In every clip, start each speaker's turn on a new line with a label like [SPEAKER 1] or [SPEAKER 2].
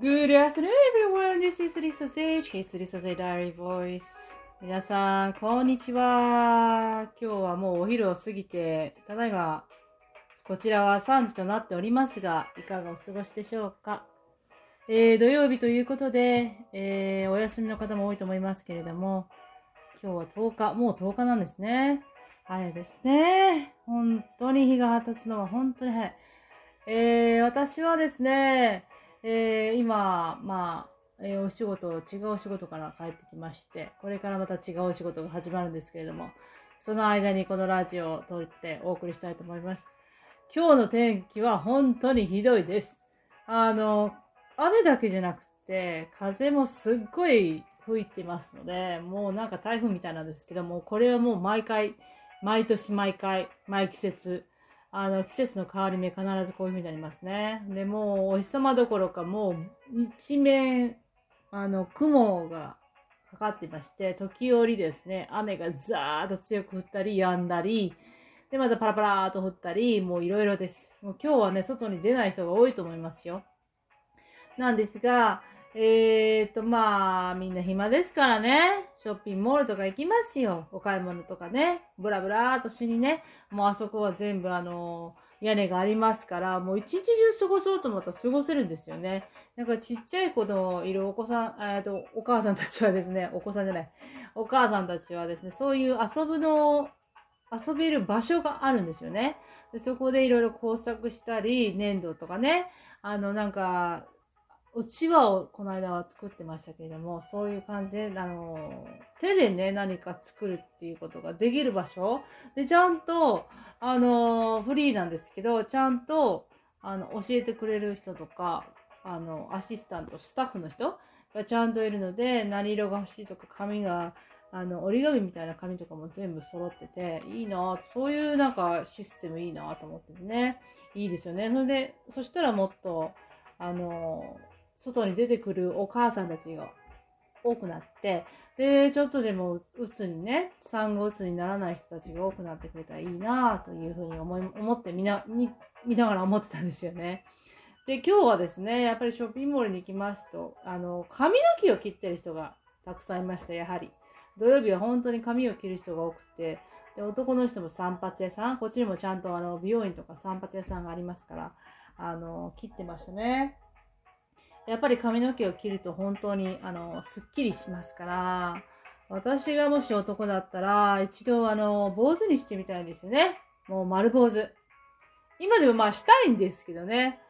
[SPEAKER 1] Good afternoon, everyone. This is Lisa Sage. It's Lisa Sage Diary Voice. 皆さん、こんにちは。今日はもうお昼を過ぎて、ただいま、こちらは3時となっておりますが、いかがお過ごしでしょうか？えー、土曜日ということで、えー、お休みの方も多いと思いますけれども、今日は10日、もう10日なんですね。早いですね。本当に日が経つのは本当に早い。えー、私はですね、えー、今、まあ、えー、お仕事、違うお仕事から帰ってきまして、これからまた違うお仕事が始まるんですけれども、その間にこのラジオを撮ってお送りしたいと思います。今日の天気は本当にひどいです。あの、雨だけじゃなくて、風もすっごい吹いてますので、もうなんか台風みたいなんですけども、これはもう毎回、毎年毎回、毎季節、あの、季節の変わり目必ずこういう風になりますね。で、もうお日様どころかもう一面、あの、雲がかかってまして、時折ですね、雨がザーッと強く降ったり、止んだり、で、またパラパラーと降ったり、もういろいろです。もう今日はね、外に出ない人が多いと思いますよ。なんですが、えーと、まあ、みんな暇ですからね。ショッピングモールとか行きますよ。お買い物とかね。ブラブラーとしにね。もうあそこは全部あの、屋根がありますから、もう一日中過ごそうと思ったら過ごせるんですよね。なんかちっちゃい子のいるお子さん、えっと、お母さんたちはですね、お子さんじゃない。お母さんたちはですね、そういう遊ぶの、遊べる場所があるんですよね。でそこでいろいろ工作したり、粘土とかね、あの、なんか、うちわをこの間は作ってましたけれども、そういう感じで、あの、手でね、何か作るっていうことができる場所で、ちゃんと、あの、フリーなんですけど、ちゃんと、あの、教えてくれる人とか、あの、アシスタント、スタッフの人がちゃんといるので、何色が欲しいとか、紙が、あの、折り紙みたいな紙とかも全部揃ってて、いいなそういうなんかシステムいいなと思っててね。いいですよね。それで、そしたらもっと、あの、外に出てくるお母さんたちが多くなって、で、ちょっとでもうつにね、産後うつにならない人たちが多くなってくれたらいいなというふうに思い、思ってみな、見、見ながら思ってたんですよね。で、今日はですね、やっぱりショッピングモールに行きますと、あの、髪の毛を切ってる人がたくさんいました、やはり。土曜日は本当に髪を切る人が多くて、で、男の人も散髪屋さん、こっちにもちゃんとあの、美容院とか散髪屋さんがありますから、あの、切ってましたね。やっぱり髪の毛を切ると本当に、あの、すっきりしますから、私がもし男だったら、一度、あの、坊主にしてみたいんですよね。もう丸坊主。今でもまあしたいんですけどね。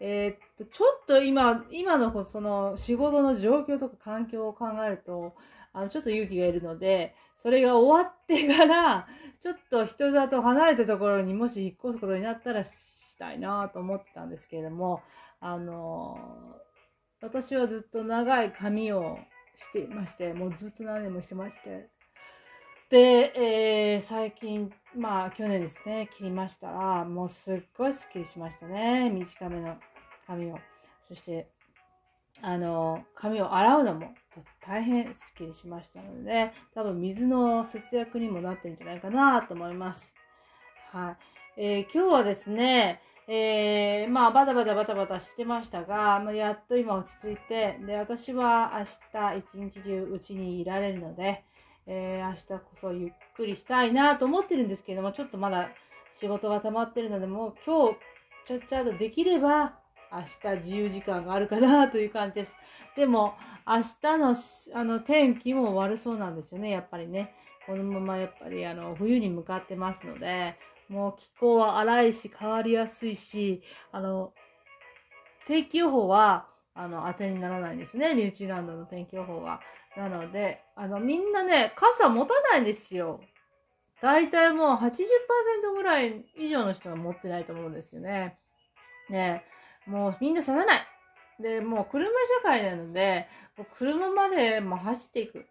[SPEAKER 1] えー、っと、ちょっと今、今のその仕事の状況とか環境を考えると、あの、ちょっと勇気がいるので、それが終わってから、ちょっと人里離れたところにもし引っ越すことになったらしたいなと思ってたんですけれども、あの私はずっと長い髪をしていまして、もうずっと何年もしてまして。で、えー、最近、まあ去年ですね、切りましたら、もうすっごいスッキリしましたね。短めの髪を。そして、あの、髪を洗うのも大変スッキリしましたので、多分水の節約にもなってるんじゃないかなと思います。はい。えー、今日はですね、えー、まあ、バタバタバタバタしてましたが、まあ、やっと今落ち着いて、で、私は明日一日中うちにいられるので、えー、明日こそゆっくりしたいなと思ってるんですけれども、ちょっとまだ仕事が溜まってるので、もう今日、ちゃっちゃとできれば、明日自由時間があるかなという感じです。でも、明日のあの天気も悪そうなんですよね、やっぱりね。このままやっぱりあの冬に向かってますので、もう気候は荒いし変わりやすいし、あの、天気予報は、あの、当てにならないんですね。ニュージーランドの天気予報は。なので、あの、みんなね、傘持たないんですよ。大体もう80%ぐらい以上の人が持ってないと思うんですよね。ねもうみんなさらない。で、もう車社会なので、もう車までも走っていく。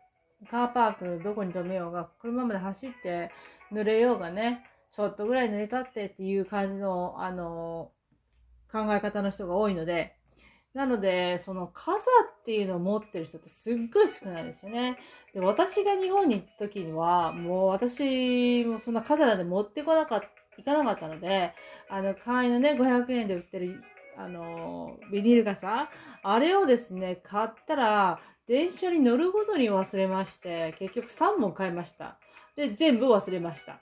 [SPEAKER 1] カーパークどこに止めようが、車まで走って濡れようがね、ちょっとぐらい濡れたってっていう感じの、あの、考え方の人が多いので、なので、その傘っていうのを持ってる人ってすっごい少ないですよね。で、私が日本に行った時には、もう私もそんな傘なんて持ってこなかった、行かなかったので、あの、会員のね、500円で売ってる、あの、ビニール傘あれをですね、買ったら、電車に乗るごとに忘れまして、結局3本買いました。で、全部忘れました。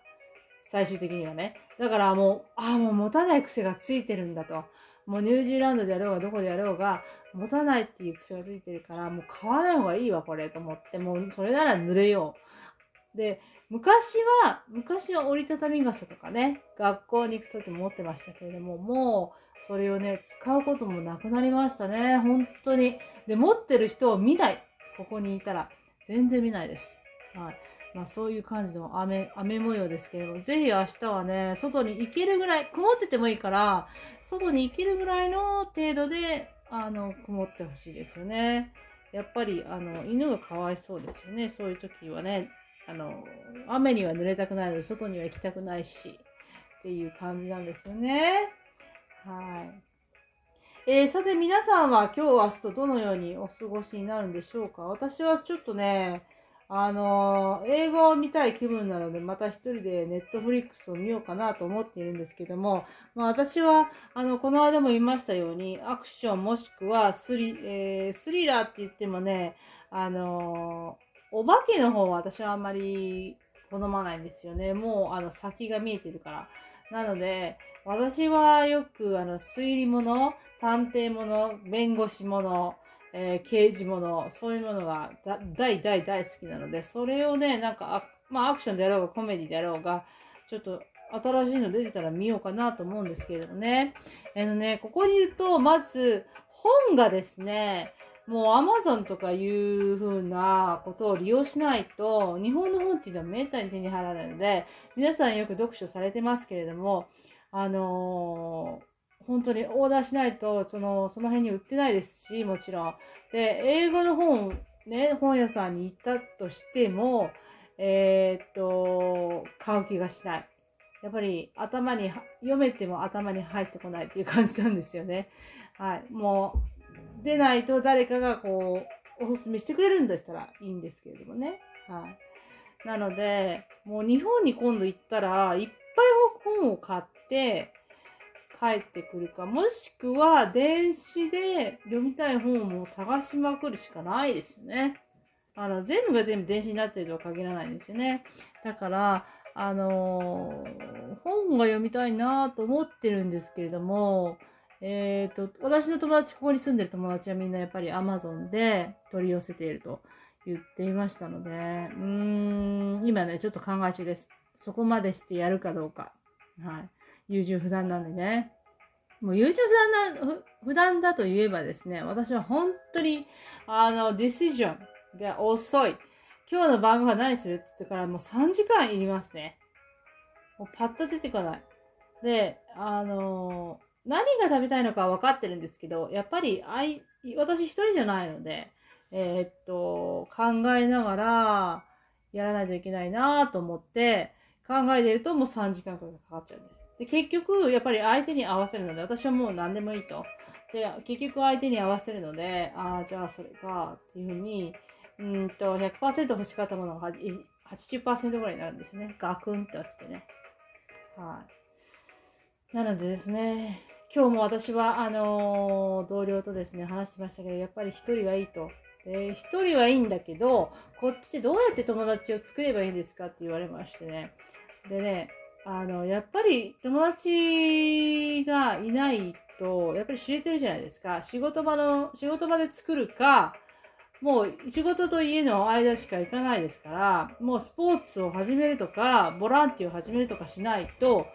[SPEAKER 1] 最終的にはね。だからもう、ああ、もう持たない癖がついてるんだと。もうニュージーランドでやろうがどこでやろうが、持たないっていう癖がついてるから、もう買わない方がいいわ、これ、と思って、もうそれなら濡れよう。で、昔は、昔は折りたたみ傘とかね、学校に行くときも持ってましたけれども、もう、それをね、使うこともなくなりましたね。本当に。で、持ってる人を見ない。ここにいたら。全然見ないです。はい。まあそういう感じの雨、雨模様ですけれども、ぜひ明日はね、外に行けるぐらい、曇っててもいいから、外に行けるぐらいの程度で、あの、曇ってほしいですよね。やっぱり、あの、犬がかわいそうですよね。そういう時はね、あの、雨には濡れたくないので、外には行きたくないし、っていう感じなんですよね。はい。えー、さて皆さんは今日明日とどのようにお過ごしになるんでしょうか？私はちょっとね、あのー、英語を見たい気分なので、また一人でネットフリックスを見ようかなと思っているんですけども、まあ私は、あの、この間も言いましたように、アクションもしくはスリ、えー、スリラーって言ってもね、あのー、お化けの方は私はあんまり好まないんですよね。もう、あの、先が見えてるから。なので、私はよく、あの、推理物、探偵物、弁護士物、えー、刑事もの、そういうものが大大大好きなので、それをね、なんか、まあアクションであろうがコメディであろうが、ちょっと新しいの出てたら見ようかなと思うんですけれどもね。あのね、ここにいると、まず、本がですね、もう Amazon とかいう風なことを利用しないと、日本の本っていうのはめったに手に入らないので、皆さんよく読書されてますけれども、あのー本当にオーダーしないと、その、その辺に売ってないですし、もちろん。で、英語の本、ね、本屋さんに行ったとしても、えー、っと、買う気がしない。やっぱり頭に、読めても頭に入ってこないっていう感じなんですよね。はい。もう、出ないと誰かがこう、おすすめしてくれるんでしたらいいんですけれどもね。はい。なので、もう日本に今度行ったら、いっぱい本を買って、帰ってくるか、もしくは電子で読みたい本を探しまくるしかないですよね。あの、全部が全部電子になってるとは限らないんですよね。だから、あのー、本が読みたいなと思ってるんですけれども、えっ、ー、と、私の友達、ここに住んでる友達はみんなやっぱり Amazon で取り寄せていると言っていましたので、うーん、今ね、ちょっと考え中です。そこまでしてやるかどうか。はい。優柔不断なんでね。もう優柔不断な、不断だと言えばですね、私は本当に、あの、ディシジョンが遅い。今日の晩ご飯何するって言ってからもう3時間いりますね。もうパッと出てこない。で、あの何が食べたいのか分かってるんですけど、やっぱり、あい、私一人じゃないので、えー、っと、考えながら、やらないといけないなと思って、考えてるともう3時間くらいかかっちゃうんです。で、結局、やっぱり相手に合わせるので、私はもう何でもいいと。で、結局相手に合わせるので、ああ、じゃあそれか、っていうふうに、うんと、100%欲しかったものが80%ぐらいになるんですね。ガクンって落ちてね。はい。なのでですね、今日も私は、あのー、同僚とですね、話してましたけど、やっぱり一人がいいと。で、一人はいいんだけど、こっちでどうやって友達を作ればいいんですかって言われましてね。でね、あの、やっぱり友達がいないと、やっぱり知れてるじゃないですか。仕事場の、仕事場で作るか、もう仕事と家の間しか行かないですから、もうスポーツを始めるとか、ボランティアを始めるとかしないと、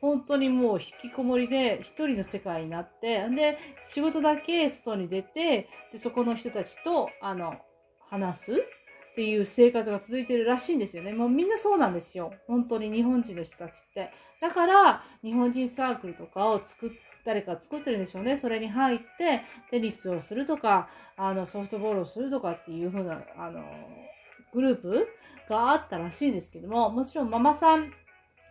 [SPEAKER 1] 本当にもう引きこもりで一人の世界になって、んで、仕事だけ外に出て、で、そこの人たちと、あの、話すっていう生活が続いてるらしいんですよね。もうみんなそうなんですよ。本当に日本人の人たちって。だから、日本人サークルとかを作っ誰か作ってるんでしょうね。それに入って、テニスをするとか、あの、ソフトボールをするとかっていう風な、あの、グループがあったらしいんですけども、もちろんママさん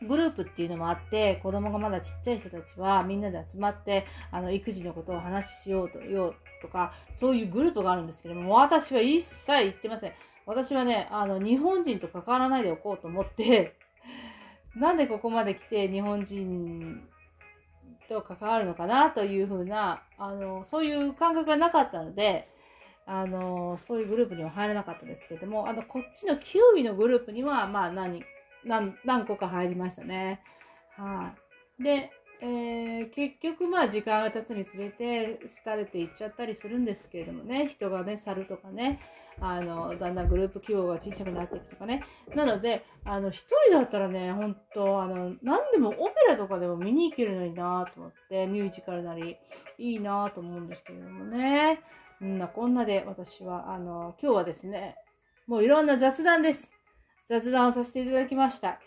[SPEAKER 1] グループっていうのもあって、子供がまだちっちゃい人たちはみんなで集まって、あの、育児のことを話しようと、ようとか、そういうグループがあるんですけども、私は一切言ってません。私はね、あの、日本人と関わらないでおこうと思って、なんでここまで来て日本人と関わるのかなというふうな、あの、そういう感覚がなかったので、あの、そういうグループには入らなかったですけども、あの、こっちのキウイのグループには、まあ、何、何、何個か入りましたね。はい、で、えー、結局まあ時間が経つにつれて廃れていっちゃったりするんですけれどもね。人がね去るとかねあのだんだんグループ規模が小さくなっていくとかね。なのであの一人だったらね本当あの何でもオペラとかでも見に行けるのになと思ってミュージカルなりいいなと思うんですけれどもね。んなこんなで私はあの今日はですねもういろんな雑談です。雑談をさせていただきました。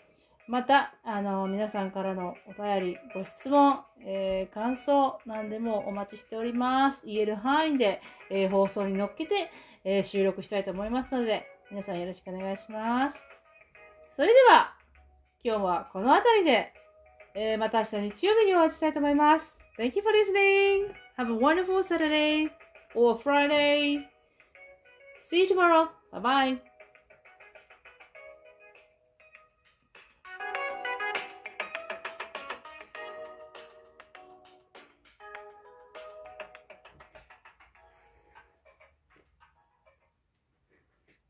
[SPEAKER 1] また、あの、皆さんからのお便り、ご質問、えー、感想、何でもお待ちしております。言える範囲で、えー、放送に乗っけて、えー、収録したいと思いますので、皆さんよろしくお願いします。それでは、今日はこの辺りで、えー、また明日日曜日にお会いしたいと思います。Thank you for listening. Have a wonderful Saturday or Friday. See you tomorrow. Bye bye.